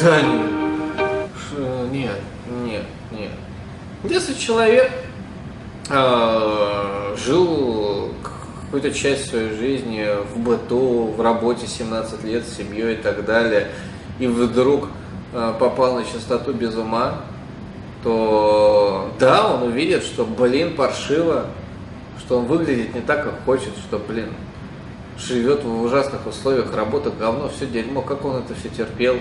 Да нет. Нет, нет, нет. Если человек э, жил какую-то часть своей жизни в быту, в работе 17 лет, с семьей и так далее, и вдруг э, попал на частоту без ума, то да, он увидит, что, блин, паршиво, что он выглядит не так, как хочет, что, блин, живет в ужасных условиях, работа говно, все дерьмо, как он это все терпел,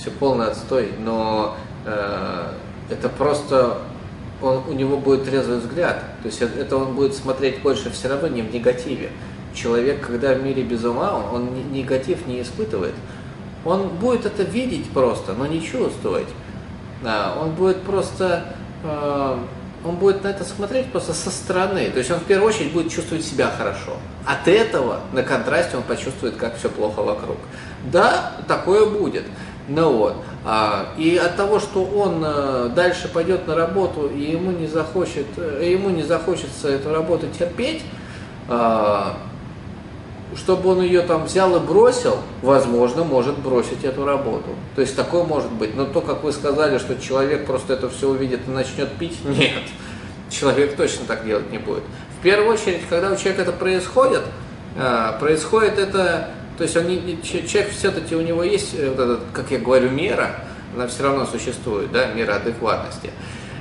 все полный отстой, но э, это просто он, у него будет трезвый взгляд, то есть это, он будет смотреть больше все равно не в негативе. Человек, когда в мире без ума, он, негатив не испытывает, он будет это видеть просто, но не чувствовать. Да, он будет просто, э, он будет на это смотреть просто со стороны. То есть он в первую очередь будет чувствовать себя хорошо. От этого на контрасте он почувствует, как все плохо вокруг. Да, такое будет. Ну вот. А, и от того, что он э, дальше пойдет на работу и ему не захочет, э, ему не захочется эту работу терпеть, а, чтобы он ее там взял и бросил, возможно, может бросить эту работу. То есть такое может быть. Но то, как вы сказали, что человек просто это все увидит и начнет пить, нет. Человек точно так делать не будет. В первую очередь, когда у человека это происходит, а, происходит это, то есть он не- не- че- человек все-таки у него есть, э, вот этот, как я говорю, мера, она все равно существует, да, мера адекватности.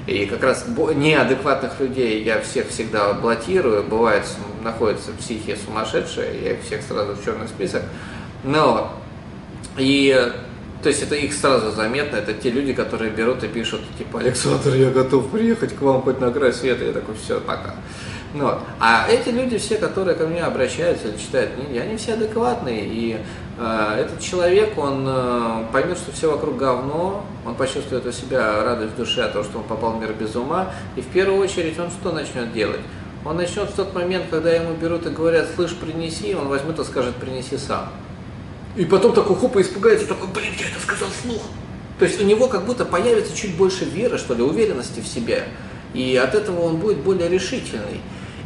И как раз неадекватных людей я всех всегда блокирую. Бывает, находятся психи сумасшедшие, я их всех сразу в черный список. Но, и, то есть это их сразу заметно, это те люди, которые берут и пишут, типа, Александр, я готов приехать к вам хоть на край света. Я такой, все, пока. Ну, вот. А эти люди все, которые ко мне обращаются или читают книги, они все адекватные. И э, этот человек, он э, поймет, что все вокруг говно, он почувствует у себя радость в душе от того, что он попал в мир без ума. И в первую очередь он что начнет делать? Он начнет в тот момент, когда ему берут и говорят, слышь, принеси, он возьмет и скажет, принеси сам. И потом такой хоп, и испугается, такой, блин, я это сказал вслух. То есть у него как будто появится чуть больше веры, что ли, уверенности в себе. И от этого он будет более решительный.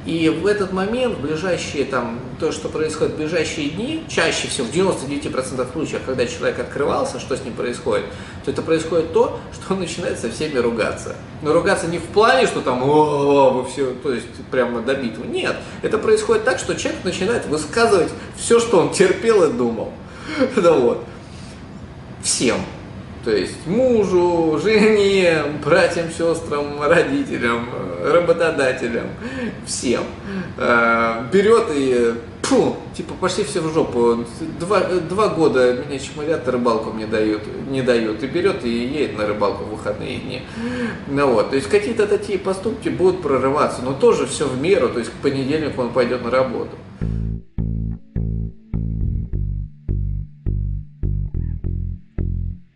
И в этот момент, в ближайшие, там, то, что происходит в ближайшие дни, чаще всего, в 99% случаев, когда человек открывался, что с ним происходит, то это происходит то, что он начинает со всеми ругаться. Но ругаться не в плане, что там, о, вы все, то есть прямо до битвы. Нет, это происходит так, что человек начинает высказывать все, что он терпел и думал. Да вот. Всем. То есть мужу, жене, братьям, сестрам, родителям, э, работодателям, всем. Э, Берет и, фу, типа, пошли все в жопу. Два, два года меня чморят, рыбалку мне дают, не дают. И берет и едет на рыбалку в выходные дни. Ну вот, то есть какие-то такие поступки будут прорываться, но тоже все в меру, то есть к понедельнику он пойдет на работу.